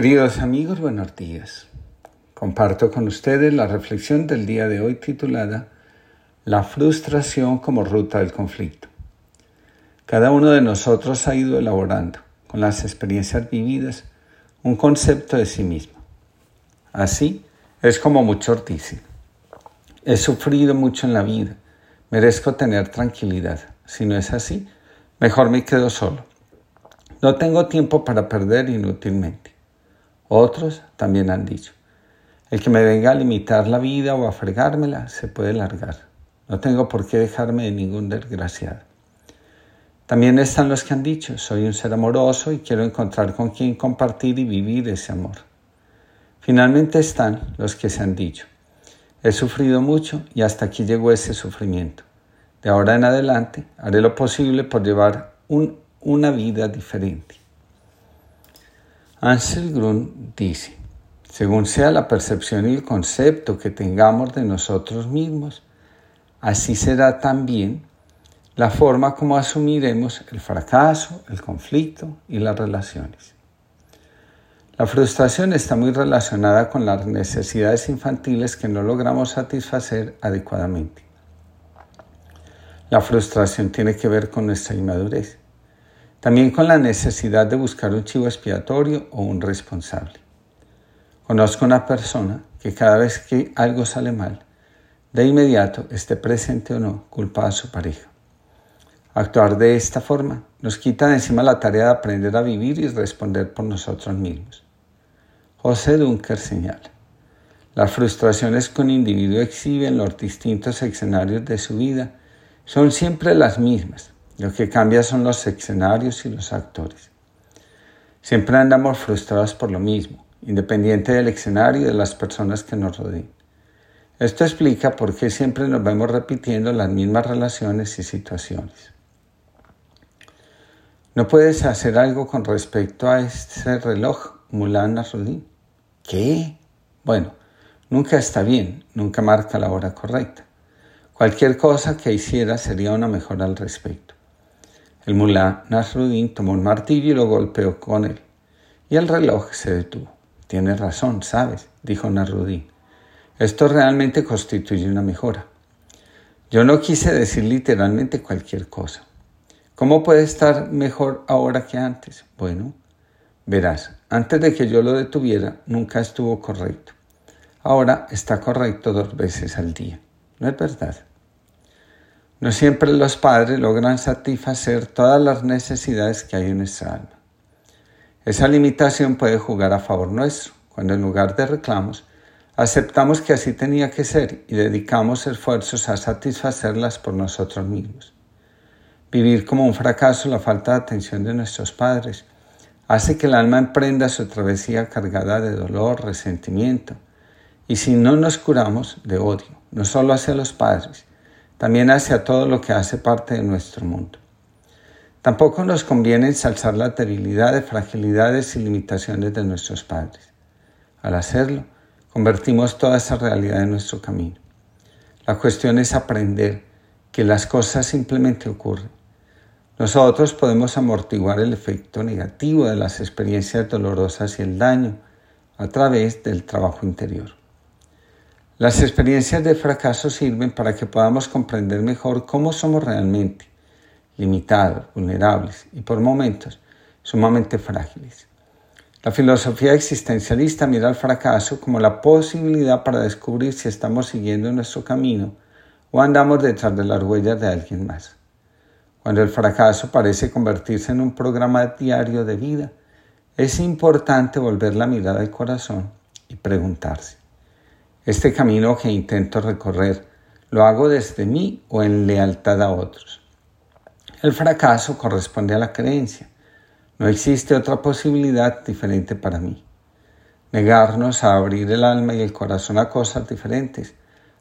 Queridos amigos, buenos días. Comparto con ustedes la reflexión del día de hoy titulada La frustración como ruta del conflicto. Cada uno de nosotros ha ido elaborando, con las experiencias vividas, un concepto de sí mismo. Así es como muchos dicen. He sufrido mucho en la vida, merezco tener tranquilidad. Si no es así, mejor me quedo solo. No tengo tiempo para perder inútilmente. Otros también han dicho, el que me venga a limitar la vida o a fregármela se puede largar. No tengo por qué dejarme de ningún desgraciado. También están los que han dicho, soy un ser amoroso y quiero encontrar con quien compartir y vivir ese amor. Finalmente están los que se han dicho, he sufrido mucho y hasta aquí llegó ese sufrimiento. De ahora en adelante haré lo posible por llevar una vida diferente. Ansel Grun dice, según sea la percepción y el concepto que tengamos de nosotros mismos, así será también la forma como asumiremos el fracaso, el conflicto y las relaciones. La frustración está muy relacionada con las necesidades infantiles que no logramos satisfacer adecuadamente. La frustración tiene que ver con nuestra inmadurez. También con la necesidad de buscar un chivo expiatorio o un responsable. Conozco una persona que cada vez que algo sale mal, de inmediato, esté presente o no, culpa a su pareja. Actuar de esta forma nos quita de encima la tarea de aprender a vivir y responder por nosotros mismos. José Dunker señala, las frustraciones que un individuo exhibe en los distintos escenarios de su vida son siempre las mismas, lo que cambia son los escenarios y los actores. Siempre andamos frustrados por lo mismo, independiente del escenario y de las personas que nos rodean. Esto explica por qué siempre nos vemos repitiendo las mismas relaciones y situaciones. ¿No puedes hacer algo con respecto a este reloj, Mulan Nasruddin? ¿Qué? Bueno, nunca está bien, nunca marca la hora correcta. Cualquier cosa que hiciera sería una mejora al respecto. El mulá Nasruddin tomó un martillo y lo golpeó con él. Y el reloj se detuvo. Tienes razón, sabes, dijo Nasruddin. Esto realmente constituye una mejora. Yo no quise decir literalmente cualquier cosa. ¿Cómo puede estar mejor ahora que antes? Bueno, verás, antes de que yo lo detuviera, nunca estuvo correcto. Ahora está correcto dos veces al día. ¿No es verdad? No siempre los padres logran satisfacer todas las necesidades que hay en nuestra alma. Esa limitación puede jugar a favor nuestro, cuando en lugar de reclamos, aceptamos que así tenía que ser y dedicamos esfuerzos a satisfacerlas por nosotros mismos. Vivir como un fracaso la falta de atención de nuestros padres hace que el alma emprenda su travesía cargada de dolor, resentimiento, y si no nos curamos, de odio, no solo hacia los padres, también hacia todo lo que hace parte de nuestro mundo. Tampoco nos conviene ensalzar las debilidades, fragilidades y limitaciones de nuestros padres. Al hacerlo, convertimos toda esa realidad en nuestro camino. La cuestión es aprender que las cosas simplemente ocurren. Nosotros podemos amortiguar el efecto negativo de las experiencias dolorosas y el daño a través del trabajo interior. Las experiencias de fracaso sirven para que podamos comprender mejor cómo somos realmente, limitados, vulnerables y por momentos sumamente frágiles. La filosofía existencialista mira al fracaso como la posibilidad para descubrir si estamos siguiendo nuestro camino o andamos detrás de las huellas de alguien más. Cuando el fracaso parece convertirse en un programa diario de vida, es importante volver la mirada al corazón y preguntarse, este camino que intento recorrer, ¿lo hago desde mí o en lealtad a otros? El fracaso corresponde a la creencia. No existe otra posibilidad diferente para mí. Negarnos a abrir el alma y el corazón a cosas diferentes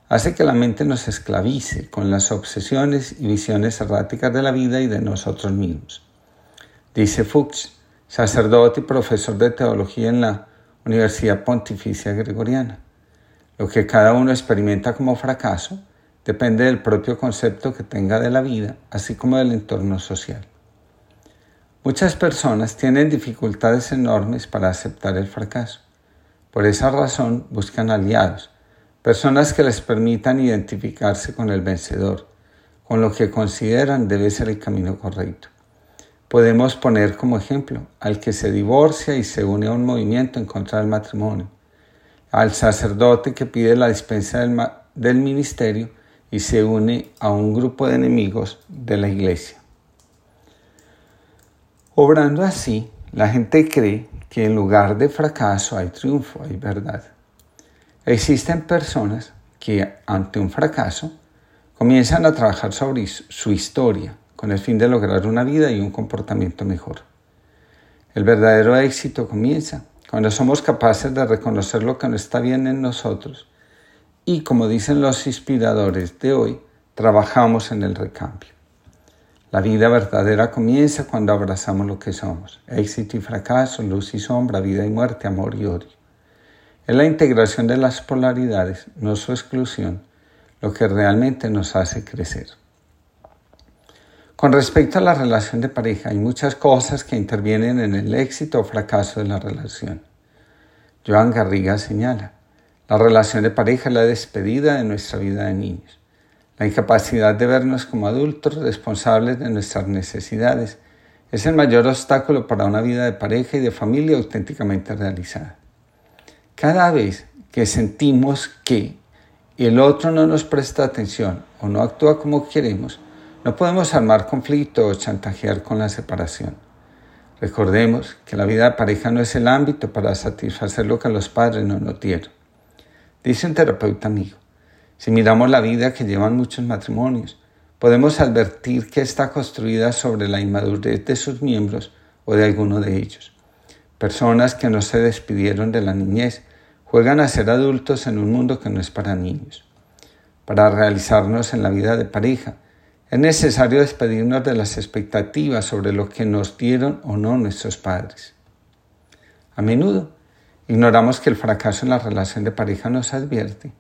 hace que la mente nos esclavice con las obsesiones y visiones erráticas de la vida y de nosotros mismos. Dice Fuchs, sacerdote y profesor de teología en la Universidad Pontificia Gregoriana. Lo que cada uno experimenta como fracaso depende del propio concepto que tenga de la vida, así como del entorno social. Muchas personas tienen dificultades enormes para aceptar el fracaso. Por esa razón buscan aliados, personas que les permitan identificarse con el vencedor, con lo que consideran debe ser el camino correcto. Podemos poner como ejemplo al que se divorcia y se une a un movimiento en contra del matrimonio, al sacerdote que pide la dispensa del, del ministerio y se une a un grupo de enemigos de la iglesia. Obrando así, la gente cree que en lugar de fracaso hay triunfo, hay verdad. Existen personas que ante un fracaso comienzan a trabajar sobre su historia con el fin de lograr una vida y un comportamiento mejor. El verdadero éxito comienza cuando somos capaces de reconocer lo que no está bien en nosotros y, como dicen los inspiradores de hoy, trabajamos en el recambio. La vida verdadera comienza cuando abrazamos lo que somos, éxito y fracaso, luz y sombra, vida y muerte, amor y odio. Es la integración de las polaridades, no su exclusión, lo que realmente nos hace crecer. Con respecto a la relación de pareja, hay muchas cosas que intervienen en el éxito o fracaso de la relación. Joan Garriga señala, la relación de pareja es la despedida de nuestra vida de niños. La incapacidad de vernos como adultos responsables de nuestras necesidades es el mayor obstáculo para una vida de pareja y de familia auténticamente realizada. Cada vez que sentimos que el otro no nos presta atención o no actúa como queremos, no podemos armar conflicto o chantajear con la separación. Recordemos que la vida de pareja no es el ámbito para satisfacer lo que los padres no nos dieron. Dice un terapeuta amigo, si miramos la vida que llevan muchos matrimonios, podemos advertir que está construida sobre la inmadurez de sus miembros o de alguno de ellos. Personas que no se despidieron de la niñez juegan a ser adultos en un mundo que no es para niños. Para realizarnos en la vida de pareja, es necesario despedirnos de las expectativas sobre lo que nos dieron o no nuestros padres. A menudo, Ignoramos que el fracaso en la relación de pareja nos advierte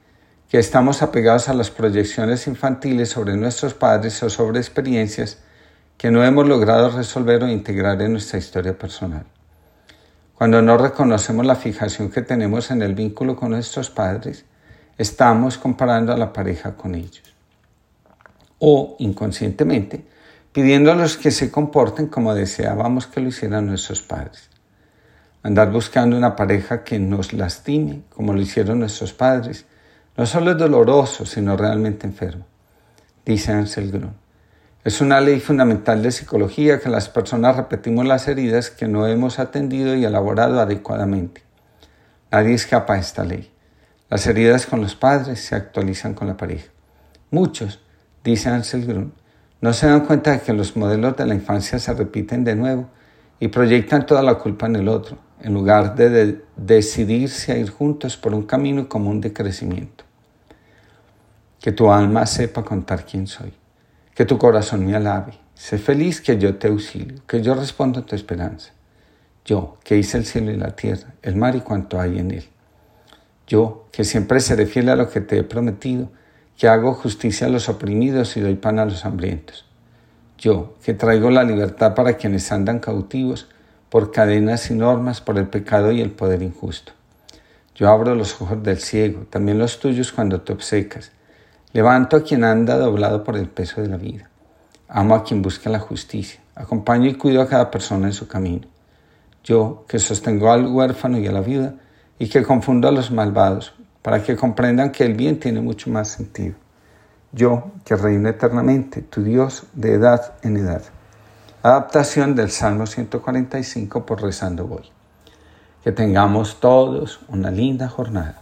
que estamos apegados a las proyecciones infantiles sobre nuestros padres o sobre experiencias que no hemos logrado resolver o integrar en nuestra historia personal. Cuando no reconocemos la fijación que tenemos en el vínculo con nuestros padres, estamos comparando a la pareja con ellos. O, inconscientemente, pidiéndolos que se comporten como deseábamos que lo hicieran nuestros padres. Andar buscando una pareja que nos lastime, como lo hicieron nuestros padres, no solo es doloroso, sino realmente enfermo, dice Ansel Grun. Es una ley fundamental de psicología que las personas repetimos las heridas que no hemos atendido y elaborado adecuadamente. Nadie escapa a esta ley. Las heridas con los padres se actualizan con la pareja. Muchos, dice Ansel Grun, no se dan cuenta de que los modelos de la infancia se repiten de nuevo y proyectan toda la culpa en el otro, en lugar de, decidirse a ir juntos por un camino común de crecimiento. Que tu alma sepa contar quién soy, que tu corazón me alabe. Sé feliz que yo te auxilio, que yo respondo a tu esperanza. Yo, que hice el cielo y la tierra, el mar y cuanto hay en él. Yo, que siempre seré fiel a lo que te he prometido, que hago justicia a los oprimidos y doy pan a los hambrientos. Yo, que traigo la libertad para quienes andan cautivos, por cadenas y normas, por el pecado y el poder injusto. Yo abro los ojos del ciego, también los tuyos cuando te obcecas. Levanto a quien anda doblado por el peso de la vida. Amo a quien busca la justicia. Acompaño y cuido a cada persona en su camino. Yo, que sostengo al huérfano y a la viuda, y que confundo a los malvados, para que comprendan que el bien tiene mucho más sentido. Yo, que reino eternamente, tu Dios de edad en edad. Adaptación del Salmo 145 por Rezando Voy. Que tengamos todos una linda jornada.